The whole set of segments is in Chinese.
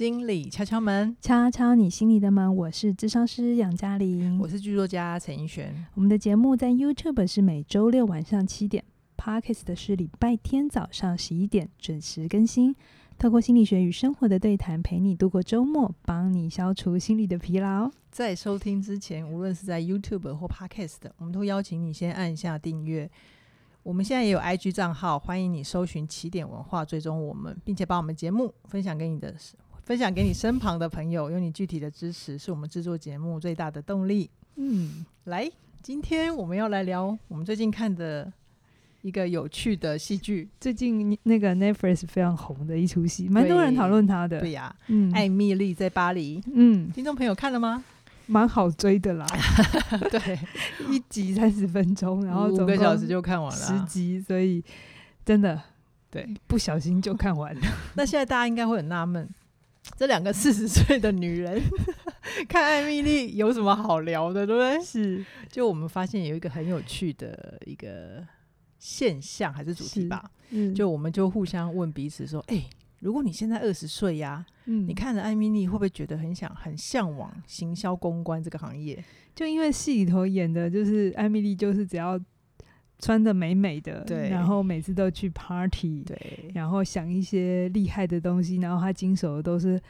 心理敲敲门，敲敲你心里的门。我是智商师杨嘉玲，我是剧作家陈奕璇。我们的节目在 YouTube 是每周六晚上七点，Podcast 的是礼拜天早上十一点准时更新。透过心理学与生活的对谈，陪你度过周末，帮你消除心理的疲劳。在收听之前，无论是在 YouTube 或 Podcast，我们都邀请你先按下订阅。我们现在也有 IG 账号，欢迎你搜寻起点文化，追踪我们，并且把我们节目分享给你的分享给你身旁的朋友。有你具体的支持，是我们制作节目最大的动力。嗯，来，今天我们要来聊我们最近看的一个有趣的戏剧。最近那个 Netflix 非常红的一出戏，蛮多人讨论它的。对呀，嗯，艾米丽在巴黎。嗯，听众朋友看了吗？蛮好追的啦，对，一集三十分钟，然后五个小时就看完了十集，所以真的对，不小心就看完了。那现在大家应该会很纳闷，这两个四十岁的女人 看艾米丽有什么好聊的，对不对？是，就我们发现有一个很有趣的一个现象还是主题吧，嗯，就我们就互相问彼此说，哎、欸。如果你现在二十岁呀，嗯，你看着艾米丽会不会觉得很想、很向往行销公关这个行业？就因为戏里头演的就是艾米丽，就是只要穿的美美的，对，然后每次都去 party，对，然后想一些厉害的东西，然后他经手的都是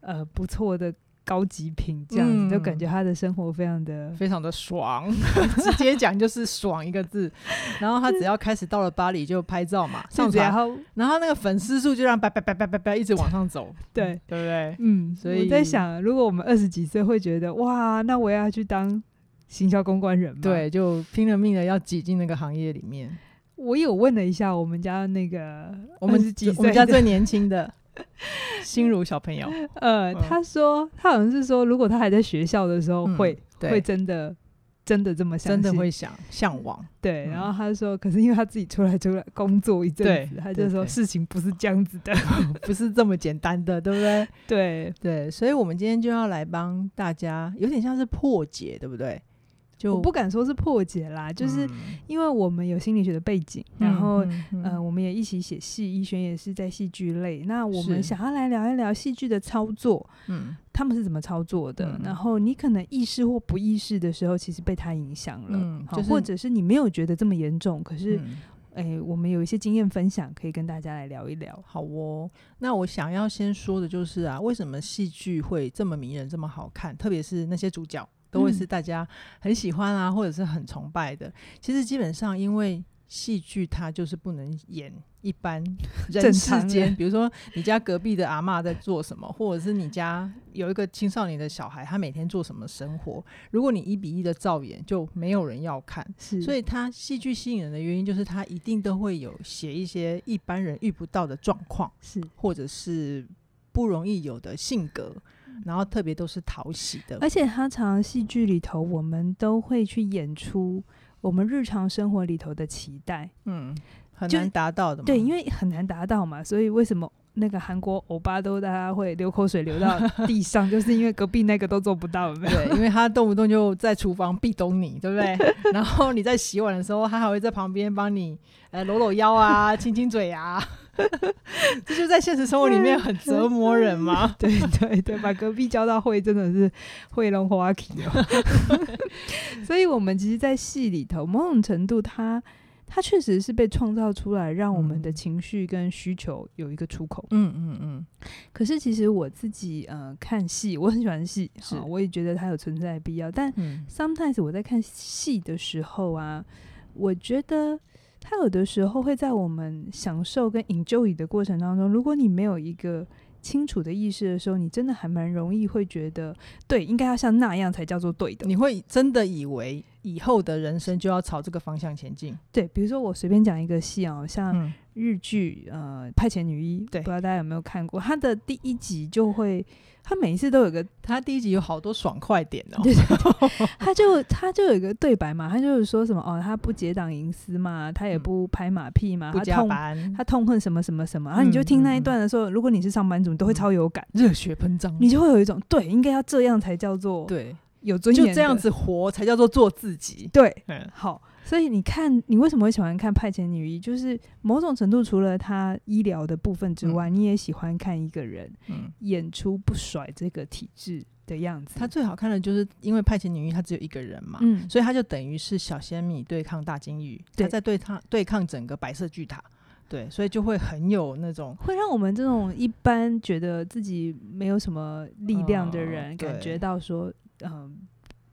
呃不错的。高级品这样子，嗯，就感觉他的生活非常的非常的爽，直接讲就是爽一个字。然后他只要开始到了巴黎就拍照嘛，然后然后那个粉丝数就让叭叭叭叭叭叭一直往上走，对对不对？嗯，所以我在想，如果我们二十几岁会觉得哇，那我要去当行销公关人嘛？对，就拼了命的要挤进那个行业里面。我有问了一下我们家那个我们是几岁？我们家最年轻的。心如小朋友，呃，嗯、他说他好像是说，如果他还在学校的时候会，会、嗯、会真的真的这么想，真的会想向往。对，然后他说，可是因为他自己出来出来工作一阵子，他就说事情不是这样子的，不是这么简单的，对不对？对对，所以我们今天就要来帮大家，有点像是破解，对不对？我不敢说是破解啦，就是因为我们有心理学的背景，嗯、然后、嗯嗯、呃，我们也一起写戏，奕璇也是在戏剧类。那我们想要来聊一聊戏剧的操作，嗯，他们是怎么操作的？嗯、然后你可能意识或不意识的时候，其实被他影响了，嗯就是、或者是你没有觉得这么严重，可是，哎、嗯欸，我们有一些经验分享，可以跟大家来聊一聊。好哦，那我想要先说的就是啊，为什么戏剧会这么迷人，这么好看？特别是那些主角。都会是大家很喜欢啊，或者是很崇拜的。其实基本上，因为戏剧它就是不能演一般人世间，比如说你家隔壁的阿妈在做什么，或者是你家有一个青少年的小孩，他每天做什么生活。如果你一比一的照演，就没有人要看。是，所以他戏剧吸引人的原因，就是他一定都会有写一些一般人遇不到的状况，是，或者是不容易有的性格。然后特别都是讨喜的，而且他常常戏剧里头，我们都会去演出我们日常生活里头的期待，嗯，很难达到的嘛。对，因为很难达到嘛，所以为什么那个韩国欧巴都大家会流口水流到地上，就是因为隔壁那个都做不到，有没有？对，因为他动不动就在厨房壁咚你，对不对？然后你在洗碗的时候，他还会在旁边帮你呃搂搂腰啊，亲亲嘴啊。这就在现实生活里面很折磨人嘛。对对对，把隔壁教到会真的是会龙花体哦。所以，我们其实，在戏里头，某种程度它，它它确实是被创造出来，让我们的情绪跟需求有一个出口。嗯嗯嗯。可是，其实我自己呃看戏，我很喜欢戏，是，我也觉得它有存在的必要。但 sometimes 我在看戏的时候啊，我觉得。它有的时候会在我们享受跟 enjoy 的过程当中，如果你没有一个清楚的意识的时候，你真的还蛮容易会觉得，对，应该要像那样才叫做对的。你会真的以为以后的人生就要朝这个方向前进？对，比如说我随便讲一个戏啊，像日剧呃《派遣女医》，对，不知道大家有没有看过？他的第一集就会。他每一次都有个，他第一集有好多爽快点哦。对对对，他就他就有一个对白嘛，他就是说什么哦，他不结党营私嘛，他也不拍马屁嘛，不加班，他痛，他痛恨什么什么什么。然后你就听那一段的时候，嗯、如果你是上班族，你都会超有感，热血喷张，你就会有一种对，应该要这样才叫做对。有尊严，就这样子活才叫做做自己。对，嗯，好。所以你看，你为什么会喜欢看《派遣女医》？就是某种程度，除了他医疗的部分之外，嗯、你也喜欢看一个人演出不甩这个体制的样子。他最好看的就是因为《派遣女医》他只有一个人嘛，嗯，所以他就等于是小仙女对抗大金鱼，他在对抗对抗整个白色巨塔，对，所以就会很有那种会让我们这种一般觉得自己没有什么力量的人，感觉到说，嗯、呃，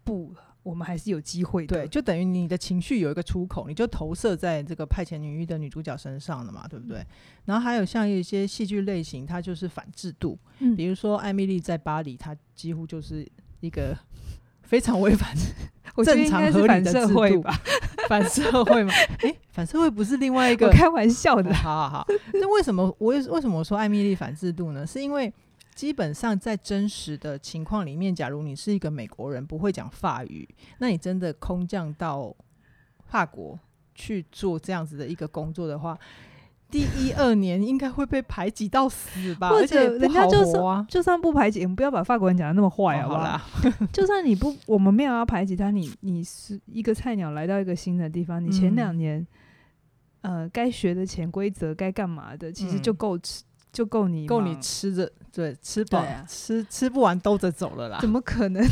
不。我们还是有机会的，对，就等于你的情绪有一个出口，你就投射在这个派遣女医的女主角身上了嘛，对不对？然后还有像一些戏剧类型，它就是反制度，嗯，比如说艾米丽在巴黎，它几乎就是一个 非常违反 正常合理的制度吧，反社会嘛？诶、欸，反社会不是另外一个开玩笑的，哦，好好好。那为什么我为为什么我说艾米丽反制度呢？是因为。基本上在真实的情况里面，假如你是一个美国人，不会讲法语，那你真的空降到法国去做这样子的一个工作的话，第一二年应该会被排挤到死吧？或者而且人家就算就算不排挤，我们不要把法国人讲的那么坏好不好？就算你不，我们没有要排挤他，你你是一个菜鸟来到一个新的地方，你前两年、嗯、呃该学的潜规则该干嘛的，其实就够吃。就够你够你吃着，对，吃饱、啊、吃吃不完兜着走了啦。怎么可能？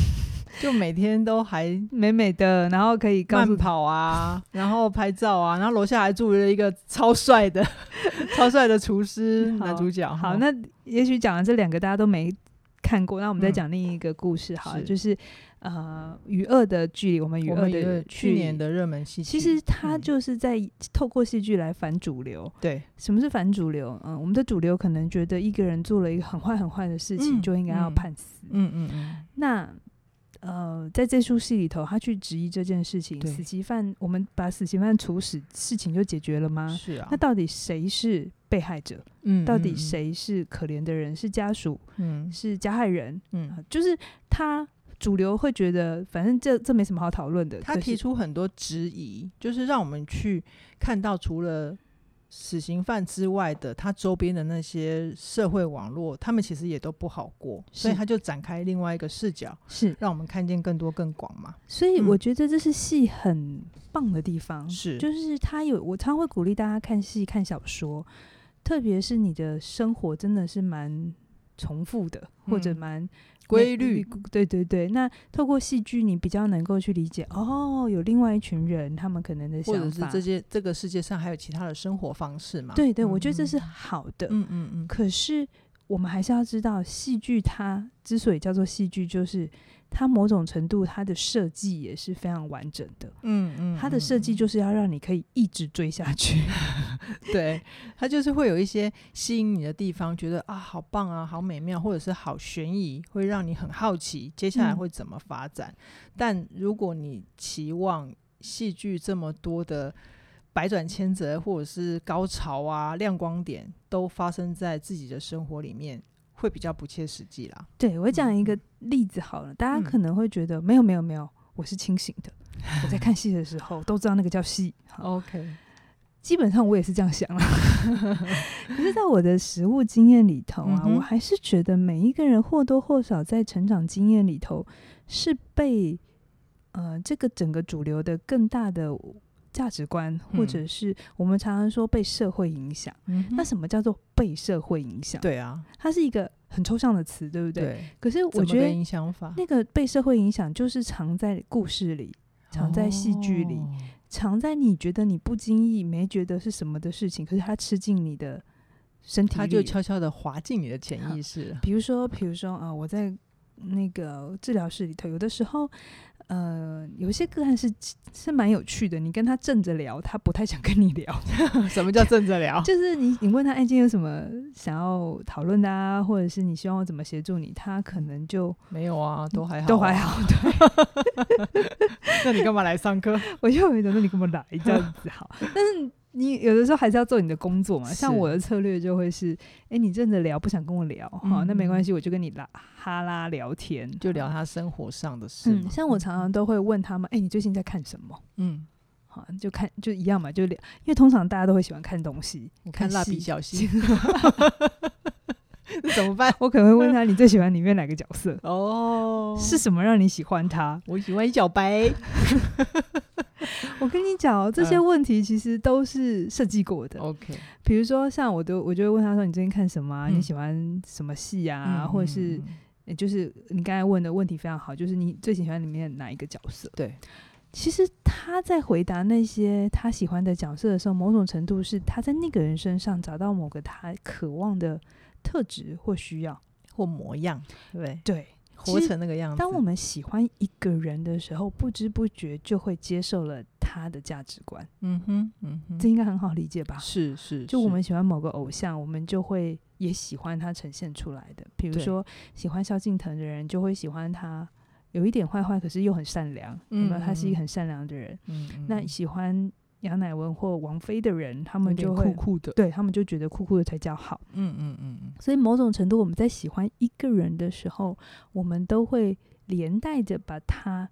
就每天都还美美的，然后可以慢跑啊，然后拍照啊，然后楼下还住了一个超帅的、超帅的厨师男主角。好，那也许讲了这两个大家都没看过，那我们再讲另一个故事。好了，就是。呃，与恶的距离，我们与恶的去年的热门戏剧，其实它就是在透过戏剧来反主流。嗯、对，什么是反主流？嗯，我们的主流可能觉得一个人做了一个很坏很坏的事情，就应该要判死。嗯嗯嗯。那呃，在这出戏里头，他去质疑这件事情，死刑犯，我们把死刑犯处死，事情就解决了吗？是啊。那到底谁是被害者？嗯，到底谁是可怜的人？是家属？嗯，是加害人？嗯，就是他。主流会觉得，反正这这没什么好讨论的。他提出很多质疑，就是让我们去看到，除了死刑犯之外的他周边的那些社会网络，他们其实也都不好过。所以他就展开另外一个视角，是让我们看见更多更广嘛。所以我觉得这是戏很棒的地方，是、嗯、就是他有我常会鼓励大家看戏看小说，特别是你的生活真的是蛮重复的，嗯、或者蛮。规律，对对对。那透过戏剧，你比较能够去理解哦，有另外一群人，他们可能的想法，或者是这些这个世界上还有其他的生活方式嘛？对对，我觉得这是好的。嗯嗯嗯。可是我们还是要知道，戏剧它之所以叫做戏剧，就是。它某种程度，它的设计也是非常完整的。嗯嗯，它的设计就是要让你可以一直追下去。对，它就是会有一些吸引你的地方，觉得啊，好棒啊，好美妙，或者是好悬疑，会让你很好奇接下来会怎么发展。嗯，但如果你期望戏剧这么多的百转千折，或者是高潮啊、亮光点都发生在自己的生活里面。会比较不切实际啦。对，我讲一个例子好了，嗯、大家可能会觉得、嗯、没有没有没有，我是清醒的。我在看戏的时候都知道那个叫戏。OK，基本上我也是这样想了。可是，在我的实物经验里头啊，嗯、我还是觉得每一个人或多或少在成长经验里头是被呃这个整个主流的更大的。价值观，或者是我们常常说被社会影响。嗯、那什么叫做被社会影响？对啊，它是一个很抽象的词，对不对？对。可是我觉得影响法那个被社会影响，就是藏在故事里，藏在戏剧里，哦、藏在你觉得你不经意没觉得是什么的事情，可是它吃进你的身体里，它就悄悄的滑进你的潜意识。比如说，比如说啊、呃，我在那个治疗室里头，有的时候。呃，有些个案是是蛮有趣的，你跟他正着聊，他不太想跟你聊。什么叫正着聊？就是你你问他，哎，今天有什么想要讨论的啊，或者是你希望我怎么协助你，他可能就没有啊，都还好，都还好。对，那你干嘛来上课？我就觉得那你干嘛来这样子好，但是。你有的时候还是要做你的工作嘛，像我的策略就会是，哎，你正着聊，不想跟我聊，好、嗯哦，那没关系，我就跟你拉哈拉聊天，就聊他生活上的事。嗯，像我常常都会问他们，哎，你最近在看什么？嗯，好，就看就一样嘛，就聊，因为通常大家都会喜欢看东西，看蜡笔小新，怎么办？我可能会问他，你最喜欢里面哪个角色？哦，是什么让你喜欢他？我喜欢小白。我跟你讲，这些问题其实都是设计过的。OK，比如说像我都，我就会问他说：“你最近看什么啊？嗯、你喜欢什么戏啊？嗯、或者是，就是你刚才问的问题非常好，就是你最喜欢里面哪一个角色？”对。其实他在回答那些他喜欢的角色的时候，某种程度是他在那个人身上找到某个他渴望的特质或需要或模样，对对，活成那个样子。当我们喜欢一个人的时候，不知不觉就会接受了他的价值观。嗯哼，嗯哼，这应该很好理解吧？是是，就我们喜欢某个偶像，我们就会也喜欢他呈现出来的。比如说，喜欢萧敬腾的人，就会喜欢他。有一点坏坏，可是又很善良。嗯，有没有？他是一个很善良的人。嗯，嗯，那喜欢杨乃文或王菲的人，他们就会酷酷的，对他们就觉得酷酷的才叫好。嗯嗯嗯嗯。所以某种程度，我们在喜欢一个人的时候，我们都会连带着把他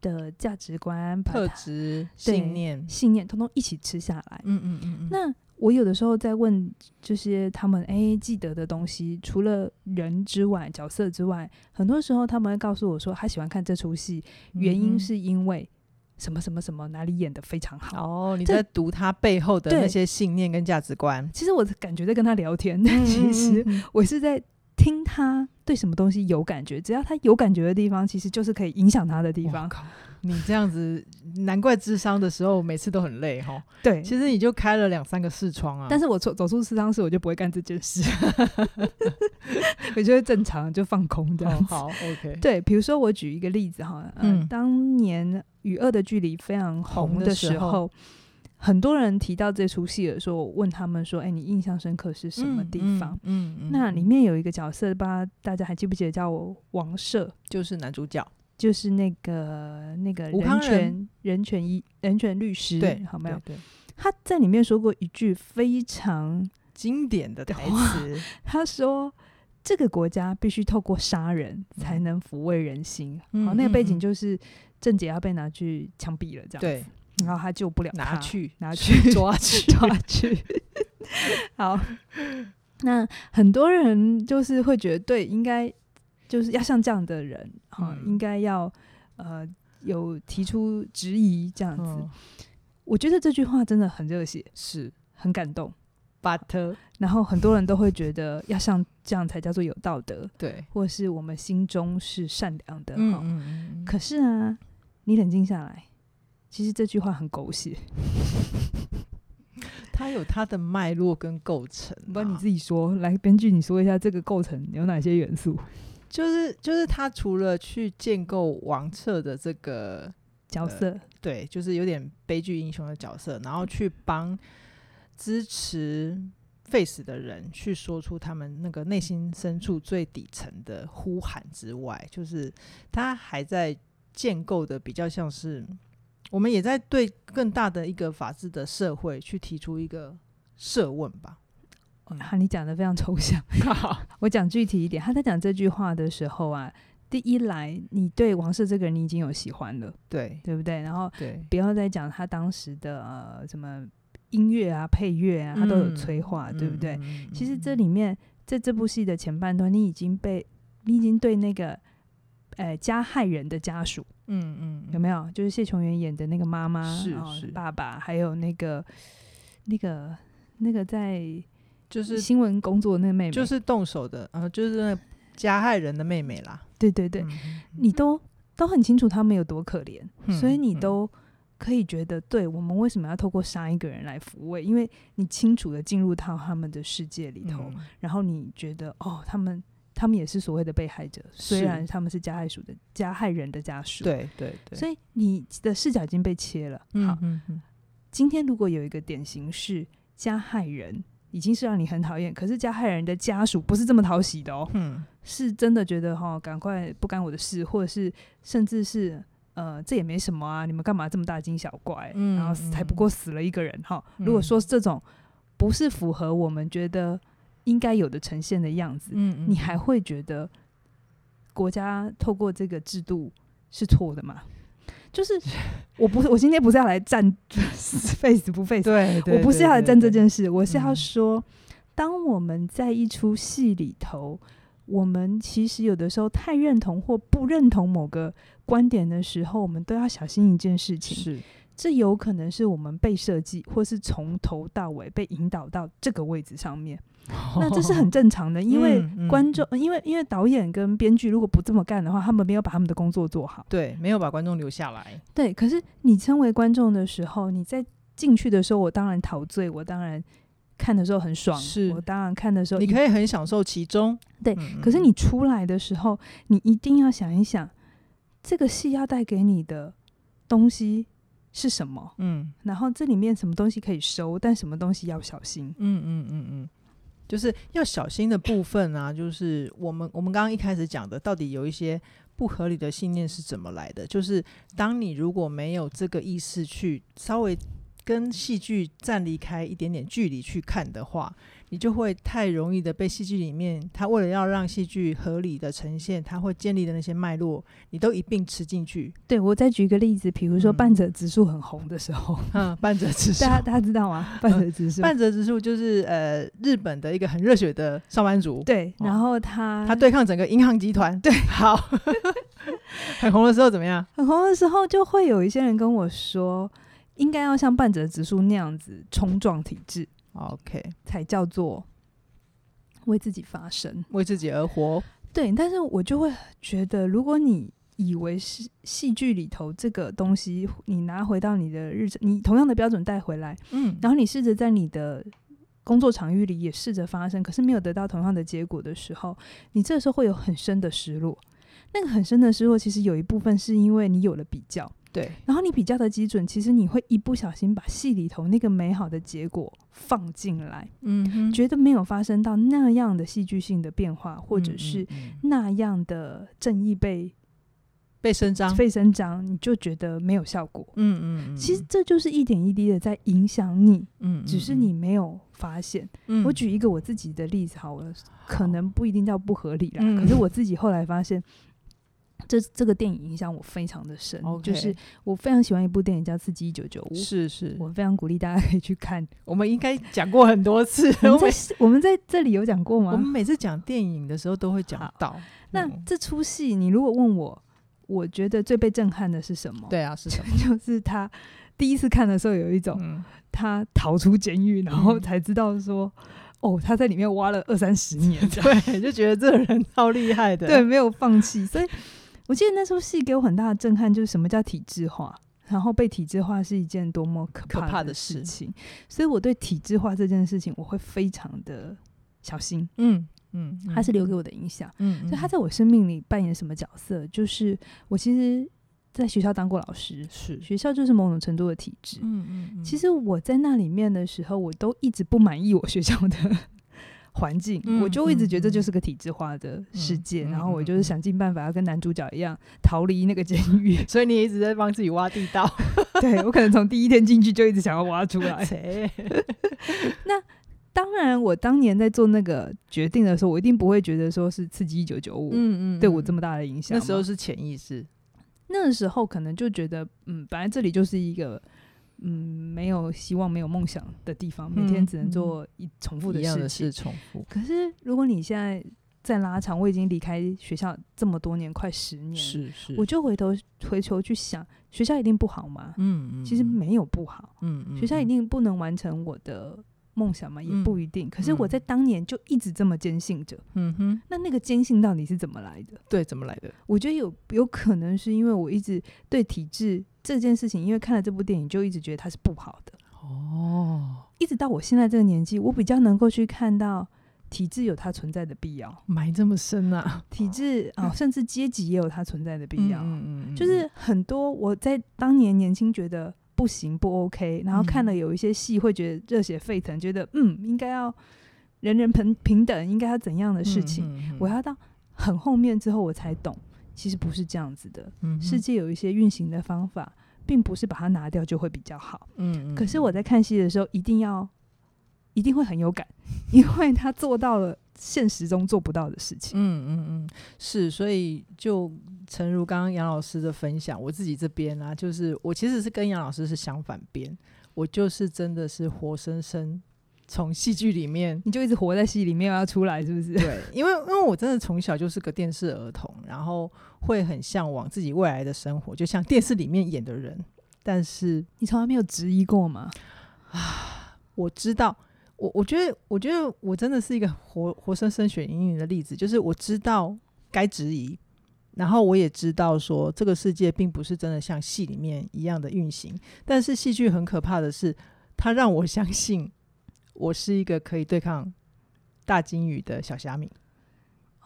的价值观、特质、信念、信念，通通一起吃下来。嗯嗯嗯嗯。那我有的时候在问这些他们哎记得的东西，除了人之外，角色之外，很多时候他们会告诉我说，他喜欢看这出戏，原因是因为什么什么什么哪里演的非常好。哦，你在读他背后的那些信念跟价值观。其实我感觉在跟他聊天，但 其实我是在听他对什么东西有感觉。只要他有感觉的地方，其实就是可以影响他的地方。你这样子，难怪智商的时候每次都很累哈。对，其实你就开了两三个视窗啊。但是我走走出智商室，我就不会干这件事，我就会正常就放空这样子。好，好，OK。对，比如说我举一个例子哈，嗯，当年《与恶的距离》非常红的时候很多人提到这出戏的时候，我问他们说：“哎、欸，你印象深刻是什么地方？”嗯，嗯，嗯，那里面有一个角色，不知道大家还记不记得，叫我王社，就是男主角。就是那个那个人权人权一人权律师，对，好没有？对，对，他在里面说过一句非常经典的台词，他说：“这个国家必须透过杀人才能抚慰人心。嗯”好，那个背景就是郑杰要被拿去枪毙了，这样子，对，然后他救不了他，拿去拿去抓 去抓去。好，那很多人就是会觉得，对，应该。就是要像这样的人哈、嗯，应该要呃有提出质疑这样子、嗯。我觉得这句话真的很热血，是很感动。But 然后很多人都会觉得要像这样才叫做有道德，对，或是我们心中是善良的。嗯嗯嗯。可是啊，你冷静下来，其实这句话很狗血。它有它的脉络跟构成、啊，不然你自己说，来编剧你说一下这个构成有哪些元素？就是就是他除了去建构王策的这个角色、呃，对，就是有点悲剧英雄的角色，然后去帮支持 Face 的人去说出他们那个内心深处最底层的呼喊之外，就是他还在建构的比较像是我们也在对更大的一个法治的社会去提出一个设问吧。哈、嗯，你讲的非常抽象。我讲具体一点，他在讲这句话的时候啊，第一来，你对王室这个人你已经有喜欢了，对对不对？然后，对，不要再讲他当时的呃什么音乐啊、配乐啊，他都有催化、嗯，对不对？嗯、其实这里面在这部戏的前半段，你已经被你已经对那个呃加害人的家属，嗯嗯，有没有？就是谢琼媛演的那个妈妈，是是爸爸，还有那个那个那个在。就是新闻工作的那个妹妹，就是动手的，呃，就是那加害人的妹妹啦。对对对，嗯、你都都很清楚他们有多可怜、嗯，所以你都可以觉得，对我们为什么要透过杀一个人来抚慰？因为你清楚的进入到他们的世界里头，嗯、然后你觉得，哦，他们他们也是所谓的被害者，虽然他们是加害属的加害人的家属。对对对，所以你的视角已经被切了。好，今天如果有一个典型是加害人。已经是让你很讨厌，可是加害人的家属不是这么讨喜的哦，嗯，是真的觉得哈，赶快不干我的事，或者是甚至是呃，这也没什么啊，你们干嘛这么大惊小怪？嗯，然后才不过死了一个人哈，嗯。如果说这种不是符合我们觉得应该有的呈现的样子，嗯，你还会觉得国家透过这个制度是错的吗？就是，我不是，我今天不是要来站 face 不 face，对，对，我不是要来站这件事，我是要说，当我们在一出戏里头，我们其实有的时候太认同或不认同某个观点的时候，我们都要小心一件事情。是。这有可能是我们被设计，或是从头到尾被引导到这个位置上面。哦、那这是很正常的，因为观众，嗯嗯、因为因为导演跟编剧如果不这么干的话，他们没有把他们的工作做好。对，没有把观众留下来。对，可是你称为观众的时候，你在进去的时候，我当然陶醉，我当然看的时候很爽，是我当然看的时候，你可以很享受其中。对，嗯、可是你出来的时候，你一定要想一想，这个戏要带给你的东西。是什么？嗯，然后这里面什么东西可以收，但什么东西要小心？嗯嗯嗯嗯，就是要小心的部分啊，就是我们我们刚刚一开始讲的，到底有一些不合理的信念是怎么来的？就是当你如果没有这个意识去稍微跟戏剧站离开一点点距离去看的话。你就会太容易的被戏剧里面，他为了要让戏剧合理的呈现，他会建立的那些脉络，你都一并吃进去。对，我再举一个例子，比如说半泽直树很红的时候，嗯，半泽直 树，大家大家知道吗？半泽直树，半泽直树就是呃日本的一个很热血的上班族。对，然后他他对抗整个银行集团。对，好，很红的时候怎么样？很红的时候就会有一些人跟我说，应该要像半泽直树那样子冲撞体制。OK，才叫做为自己发声，为自己而活。对，但是我就会觉得，如果你以为是戏剧里头这个东西，你拿回到你的日常，你同样的标准带回来，嗯，然后你试着在你的工作场域里也试着发生，可是没有得到同样的结果的时候，你这时候会有很深的失落。那个很深的失落，其实有一部分是因为你有了比较。对，然后你比较的基准，其实你会一不小心把戏里头那个美好的结果放进来，嗯，觉得没有发生到那样的戏剧性的变化，或者是那样的正义被被伸张，被伸张，你就觉得没有效果，嗯嗯嗯。其实这就是一点一滴的在影响你，嗯，只是你没有发现。嗯，我举一个我自己的例子好了，可能不一定叫不合理啦，可是我自己后来发现。这这个电影影响我非常的深，Okay. 就是我非常喜欢一部电影叫《刺激一九九五》，是是，我非常鼓励大家可以去看。我们应该讲过很多次，我们在我们在这里有讲过吗？我们每次讲电影的时候都会讲到。那这出戏，你如果问我，我觉得最被震撼的是什么？对啊，是什么？就是他第一次看的时候，有一种他逃出监狱，然后才知道说。哦，他在里面挖了二三十年，对，就觉得这个人超厉害的，对，没有放弃。所以我记得那出戏给我很大的震撼，就是什么叫体制化，然后被体制化是一件多么可怕的事情。所以我对体制化这件事情，我会非常的小心。嗯嗯，他是留给我的影响。嗯，所以他在我生命里扮演什么角色？就是我其实。在学校当过老师，是学校就是某种程度的体制。嗯嗯，嗯，其实我在那里面的时候，我都一直不满意我学校的环境，嗯、我就一直觉得这就是个体制化的世界。嗯、然后我就是想尽办法要跟男主角一样逃离那个监狱。所以你一直在帮自己挖地道。对，我可能从第一天进去就一直想要挖出来。那当然，我当年在做那个决定的时候，我一定不会觉得说是刺激一九九五，嗯嗯，对我这么大的影响。那时候是潜意识。那时候可能就觉得，嗯，本来这里就是一个，嗯，没有希望、没有梦想的地方，每天只能做一重复的事情，是重复。可是如果你现在再拉长，我已经离开学校这么多年，快十年，是是，我就回头回头去想，学校一定不好吗？嗯嗯，其实没有不好，嗯嗯，学校一定不能完成我的。梦想吗，也不一定。嗯、可是我在当年就一直这么坚信着。嗯哼，那那个坚信到底是怎么来的？对，怎么来的？我觉得有有可能是因为我一直对体制这件事情，因为看了这部电影，就一直觉得它是不好的。哦，一直到我现在这个年纪，我比较能够去看到体制有它存在的必要。埋这么深啊？体制 啊、哦，甚至阶级也有它存在的必要。嗯嗯，就是很多我在当年年轻觉得。不行，不 OK。然后看了有一些戏，会觉得热血沸腾，觉得嗯，应该要人人平平等，应该要怎样的事情。嗯嗯嗯、我要到很后面之后，我才懂，其实不是这样子的。嗯、世界有一些运行的方法，并不是把它拿掉就会比较好。嗯，嗯，可是我在看戏的时候，一定要一定会很有感，因为他做到了。现实中做不到的事情。嗯嗯嗯，是，所以就诚如刚刚杨老师的分享，我自己这边啊，就是我其实是跟杨老师是相反边，我就是真的是活生生从戏剧里面，你就一直活在戏里面要出来，是不是？对，因为因为我真的从小就是个电视儿童，然后会很向往自己未来的生活，就像电视里面演的人。但是你从来没有质疑过吗？啊，我知道，我我觉得，我觉得我真的是一个活活生生血淋淋的例子，就是我知道该质疑，然后我也知道说这个世界并不是真的像戏里面一样的运行。但是戏剧很可怕的是，它让我相信我是一个可以对抗大金鱼的小虾米。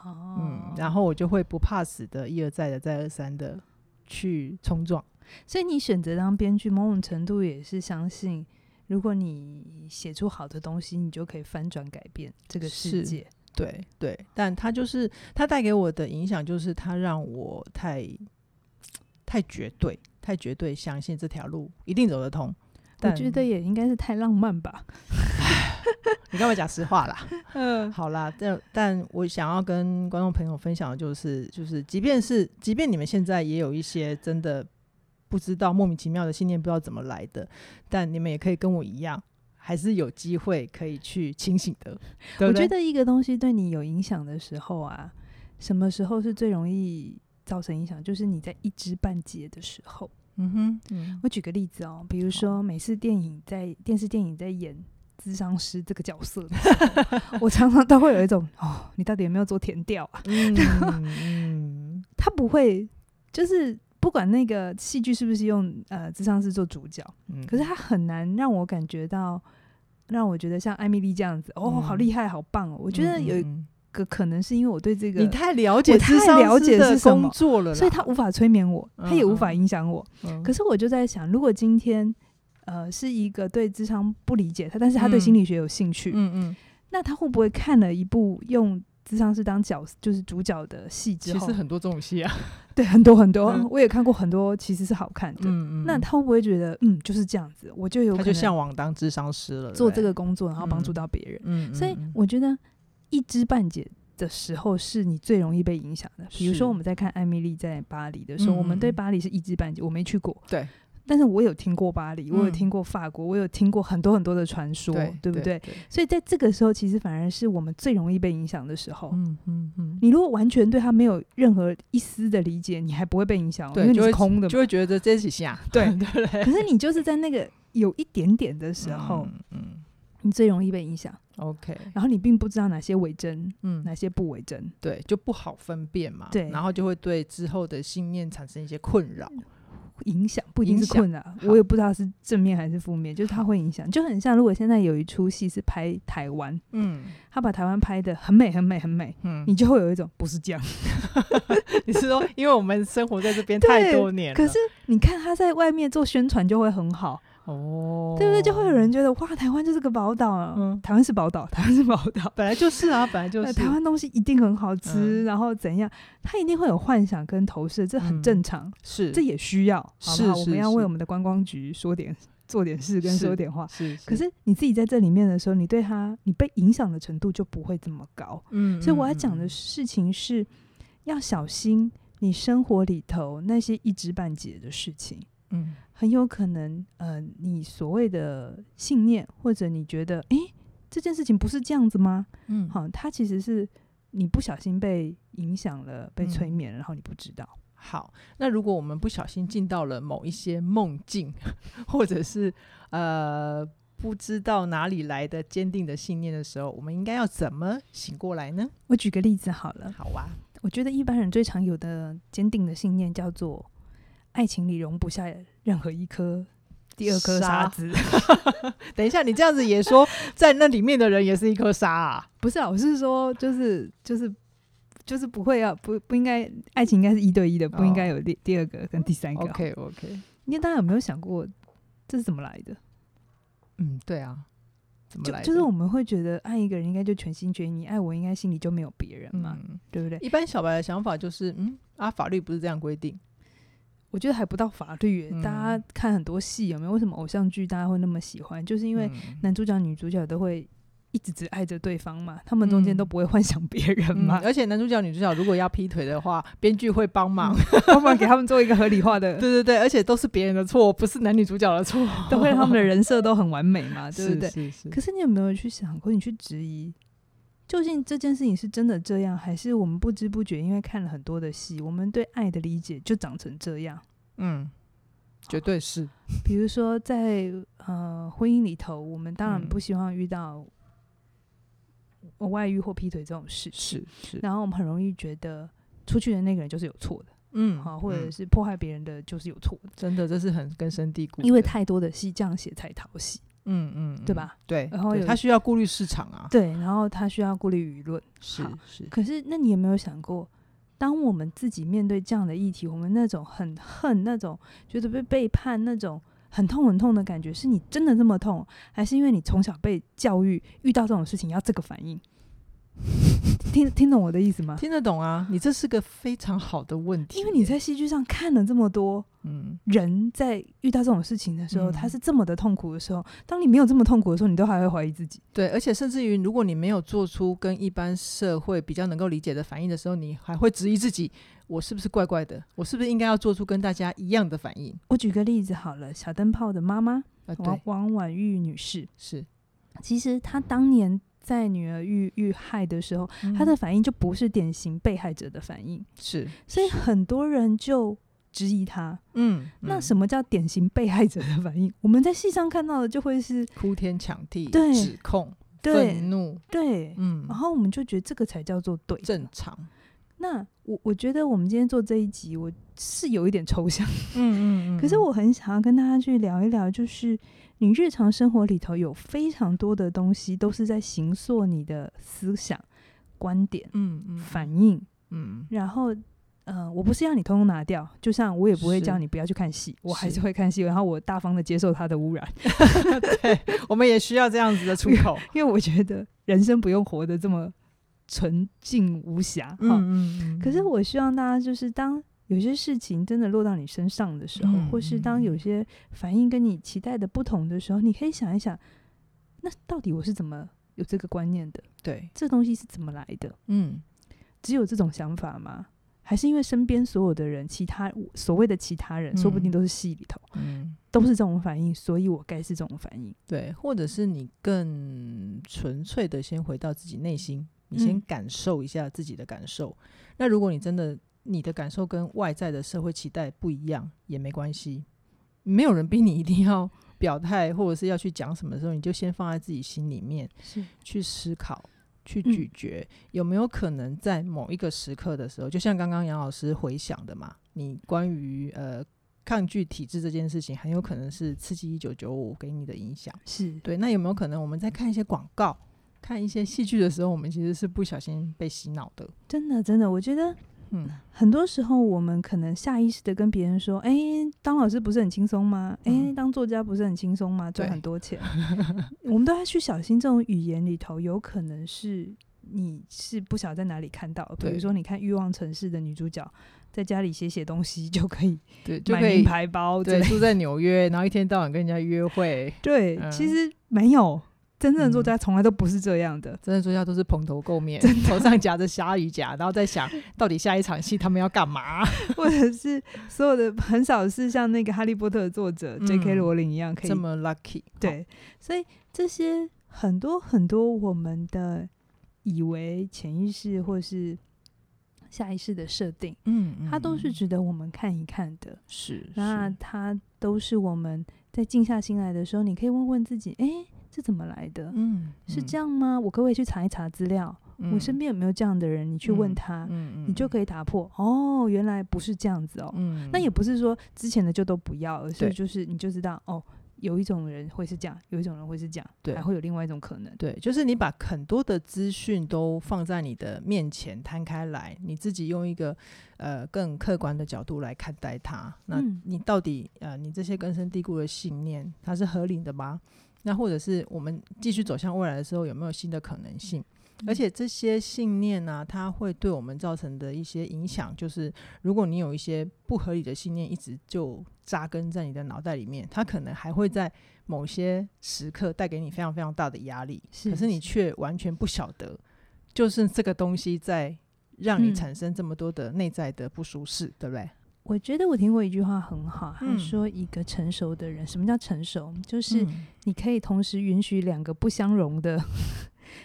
哦，嗯，然后我就会不怕死的，一而再的，再而三的去冲撞。所以你选择当编剧，某种程度也是相信，如果你写出好的东西，你就可以翻转改变这个世界。对对，但他就是他带给我的影响，就是他让我太太绝对，太绝对相信这条路一定走得通。我觉得也应该是太浪漫吧。你跟我讲实话啦。嗯，好啦，但但我想要跟观众朋友分享的就是，就是即便是即便你们现在也有一些真的。不知道莫名其妙的信念，不知道怎么来的，但你们也可以跟我一样，还是有机会可以去清醒的。对对，我觉得一个东西对你有影响的时候啊，什么时候是最容易造成影响？就是你在一知半解的时候。嗯哼，嗯，我举个例子哦，比如说每次电影在电视电影在演咨商师这个角色我常常都会有一种哦，你到底有没有做甜调啊？他不会，就是。不管那个戏剧是不是用呃智商师做主角，嗯，可是他很难让我感觉到，让我觉得像艾米丽这样子，哦，嗯，好厉害，好棒哦！我觉得有一个可能是因为我对这个你太了解，太了解是工作了，所以他无法催眠我，他也无法影响我，嗯。可是我就在想，如果今天呃是一个对智商不理解他，但是他对心理学有兴趣，嗯嗯，那他会不会看了一部用智商是当角就是主角的戏之后，其实很多这种戏啊。对，很多很多，嗯，我也看过很多，其实是好看的。嗯嗯，那他会不会觉得，嗯，就是这样子，我就有他就向往当智商师了，做这个工作，然后帮助到别人。嗯，所以我觉得一知半解的时候，是你最容易被影响的。比如说，我们在看艾米丽在巴黎的时候，我们对巴黎是一知半解，我没去过。对。但是我有听过巴黎，我有听过法国，嗯、我有听过很多很多的传说，对，对不对，对？所以在这个时候，其实反而是我们最容易被影响的时候。嗯嗯嗯。你如果完全对他没有任何一丝的理解，你还不会被影响，因为你是空的，就会觉得这是瞎。对 对对。可是你就是在那个有一点点的时候，嗯，嗯你最容易被影响。OK。然后你并不知道哪些为真，嗯，哪些不为真，对，就不好分辨嘛。对。然后就会对之后的信念产生一些困扰。影响不一定是困扰，我也不知道是正面还是负面，就是它会影响，就很像如果现在有一出戏是拍台湾，嗯，他把台湾拍的很美很美很美，嗯，你就会有一种不是这样，你是说因为我们生活在这边太多年了，可是你看他在外面做宣传就会很好。哦，对不对？就会有人觉得哇，台湾就是个宝岛啊！嗯，台湾是宝岛，台湾是宝岛，本来就是啊，本来就是。台湾东西一定很好吃，嗯，然后怎样？他一定会有幻想跟投射，这很正常，嗯，是，这也需要，好不好？我们要为我们的观光局说点，做点事跟说点话。是。可是你自己在这里面的时候，你对他，你被影响的程度就不会这么高。嗯，所以我要讲的事情是，要小心你生活里头那些一知半解的事情。嗯。很有可能，呃，你所谓的信念，或者你觉得，诶，这件事情不是这样子吗？嗯，好，它其实是你不小心被影响了，被催眠，然后你不知道。好，那如果我们不小心进到了某一些梦境，或者是呃不知道哪里来的坚定的信念的时候，我们应该要怎么醒过来呢？我举个例子好了。好啊，我觉得一般人最常有的坚定的信念叫做。爱情里容不下任何一颗第二颗沙子。等一下，你这样子也说，在那里面的人也是一颗沙啊？不是啊，我是说，就是就是就是不会要不不应该，爱情应该是一对一的，不应该有第第二个跟第三个。OK OK。你大家有没有想过，这是怎么来的？嗯，对啊，怎么来的？就就是我们会觉得爱一个人应该就全心全意，爱我应该心里就没有别人嘛，嗯，对不对？一般小白的想法就是，嗯啊，法律不是这样规定。我觉得还不到法律，嗯，大家看很多戏有没有？为什么偶像剧大家会那么喜欢？就是因为男主角、女主角都会一直只爱着对方嘛，他们中间都不会幻想别人嘛、嗯。而且男主角、女主角如果要劈腿的话，编剧会帮忙，帮、嗯、忙给他们做一个合理化的。对对对，而且都是别人的错，不是男女主角的错，都会让他们的 人设都很完美嘛，对不对？是是是。可是你有没有去想过，你去质疑，究竟这件事情是真的这样，还是我们不知不觉因为看了很多的戏，我们对爱的理解就长成这样？嗯。绝对是，比如说在呃婚姻里头，我们当然不希望遇到外遇或劈腿这种事，是是。然后我们很容易觉得出去的那个人就是有错的，嗯，好，或者是破坏别人的就是有错的，真的这是很根深蒂固，因为太多的戏这样写才讨喜，嗯嗯，对吧？对，然后他需要顾虑市场啊，对，然后他需要顾虑舆论，是是。可是那你有没有想过？当我们自己面对这样的议题，我们那种很恨、那种觉得被背叛、那种很痛很痛的感觉，是你真的这么痛，还是因为你从小被教育，遇到这种事情要这个反应？听听懂我的意思吗？听得懂啊！你这是个非常好的问题，因为你在戏剧上看了这么多，嗯，人在遇到这种事情的时候，嗯，他是这么的痛苦的时候，当你没有这么痛苦的时候，你都还会怀疑自己。对，而且甚至于，如果你没有做出跟一般社会比较能够理解的反应的时候，你还会质疑自己：我是不是怪怪的？我是不是应该要做出跟大家一样的反应？我举个例子好了，小灯泡的妈妈，呃，王王婉玉女士是，其实她当年。在女儿遇遇害的时候，嗯，他的反应就不是典型被害者的反应，是，所以很多人就质疑他。嗯，那什么叫典型被害者的反应？嗯，我们在戏上看到的就会是哭天抢地、对指控、愤怒，对，嗯，然后我们就觉得这个才叫做对正常。那我我觉得我们今天做这一集，我是有一点抽象，嗯嗯嗯，可是我很想要跟大家去聊一聊，就是。你日常生活里头有非常多的东西，都是在形塑你的思想、观点、嗯嗯、反应，嗯。然后，呃，我不是要你通通拿掉，就像我也不会叫你不要去看戏，我还是会看戏，然后我大方的接受它的污染。对，我们也需要这样子的出口，因为我觉得人生不用活得这么纯净无瑕。嗯嗯，嗯。可是我希望大家就是当。有些事情真的落到你身上的时候，嗯、或是当有些反应跟你期待的不同的时候，嗯、你可以想一想，那到底我是怎么有这个观念的？对，这东西是怎么来的？嗯，只有这种想法吗？还是因为身边所有的人，其他所谓的其他人，嗯、说不定都是戏里头，嗯，都是这种反应，所以我该是这种反应。对，或者是你更纯粹的先回到自己内心，你先感受一下自己的感受。嗯、那如果你真的你的感受跟外在的社会期待不一样也没关系，没有人逼你一定要 表态或者是要去讲什么的时候，你就先放在自己心里面，是去思考、去咀嚼，嗯、有没有可能在某一个时刻的时候，就像刚刚杨老师回想的嘛，你关于呃抗拒体制这件事情，很有可能是刺激一九九五给你的影响，是对。那有没有可能我们在看一些广告、看一些戏剧的时候，我们其实是不小心被洗脑的？真的，真的，我觉得。嗯，很多时候我们可能下意识的跟别人说：“哎、欸，当老师不是很轻松吗？哎、欸，当作家不是很轻松吗？赚很多钱。” 我们都要去小心这种语言里头，有可能是你是不晓得在哪里看到。比如说，你看《欲望城市》的女主角在家里写写东西就可以，对，买名牌包，对，住在纽约，然后一天到晚跟人家约会。对，嗯、其实没有。真正的作家从来都不是这样的，嗯、真正的作家都是蓬头垢面，头上夹着鲨鱼夹，然后在想 到底下一场戏他们要干嘛，或者是所有的很少是像那个哈利波特的作者 J.K. 罗琳一样可以、嗯、这么 lucky。对，所以这些很多很多我们的以为潜意识或是下意识的设定，嗯，它都是值得我们看一看的。是，那它都是我们在静下心来的时候，你可以问问自己，哎、欸。是怎么来的？嗯，是这样吗？我可不可以去查一查资料？嗯、我身边有没有这样的人？你去问他，嗯嗯、你就可以打破。哦，原来不是这样子哦。嗯、那也不是说之前的就都不要，而是就是你就知道哦，有一种人会是这样，有一种人会是这样，对，还会有另外一种可能。对，就是你把很多的资讯都放在你的面前摊开来，你自己用一个呃更客观的角度来看待它。那你到底呃，你这些根深蒂固的信念，它是合理的吗？那或者是我们继续走向未来的时候，有没有新的可能性？而且这些信念呢、啊，它会对我们造成的一些影响，就是如果你有一些不合理的信念一直就扎根在你的脑袋里面，它可能还会在某些时刻带给你非常非常大的压力。是，可是你却完全不晓得，就是这个东西在让你产生这么多的内在的不舒适，嗯、对不对？我觉得我听过一句话很好，他说一个成熟的人，嗯、什么叫成熟？就是你可以同时允许两个不相容的。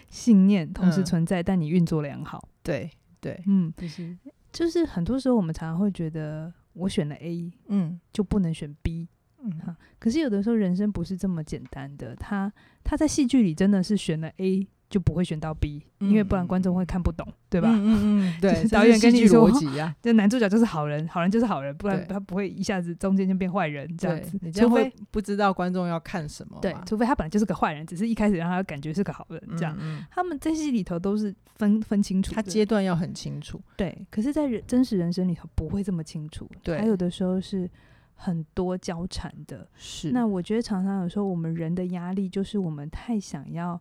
信念同时存在，嗯、但你运作良好。对对，嗯，就是就是很多时候我们常常会觉得，我选了 A，嗯，就不能选 B，嗯哈。可是有的时候人生不是这么简单的，他他在戏剧里真的是选了 A。就不会选到 B，因为不然观众会看不懂，嗯、对吧？嗯嗯，嗯 对，导演跟你说，逻辑啊，就男主角就是好人，好人就是好人，不然他不会一下子中间就变坏人这样子。你就会不知道观众要看什么。对，除非他本来就是个坏人，只是一开始让他感觉是个好人这样。嗯嗯，他们在戏里头都是分分清楚，他阶段要很清楚。对，可是，在人真实人生里头不会这么清楚。对，还有的时候是很多交缠的。是，那我觉得常常有时候我们人的压力就是我们太想要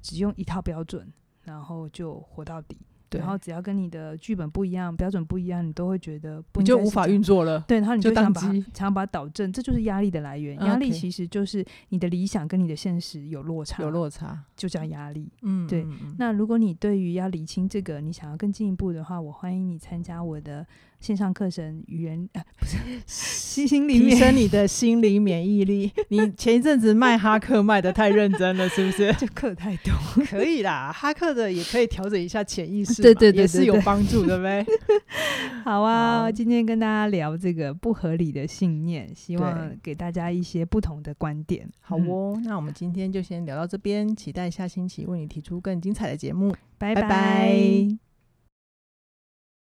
只用一套标准。然后就活到底，对，然后只要跟你的剧本不一样，标准不一样，你都会觉得不，你就无法运作了。对，然后你就想把它想把它导正，这就是压力的来源。压力其实就是你的理想跟你的现实有落差，有落差就叫压力。嗯，对。那如果你对于要理清这个，你想要更进一步的话，我欢迎你参加我的。线上课程语言啊，不是提升 你的心理免疫力。你前一阵子卖哈克卖的太认真了，是不是？就课太多，可以啦。哈克的也可以调整一下潜意识，对对，对对对，也是有帮助的呗。好啊，今天跟大家聊这个不合理的信念，希望给大家一些不同的观点。好哦，嗯、那我们今天就先聊到这边，期待下星期为你提出更精彩的节目。拜拜。拜拜。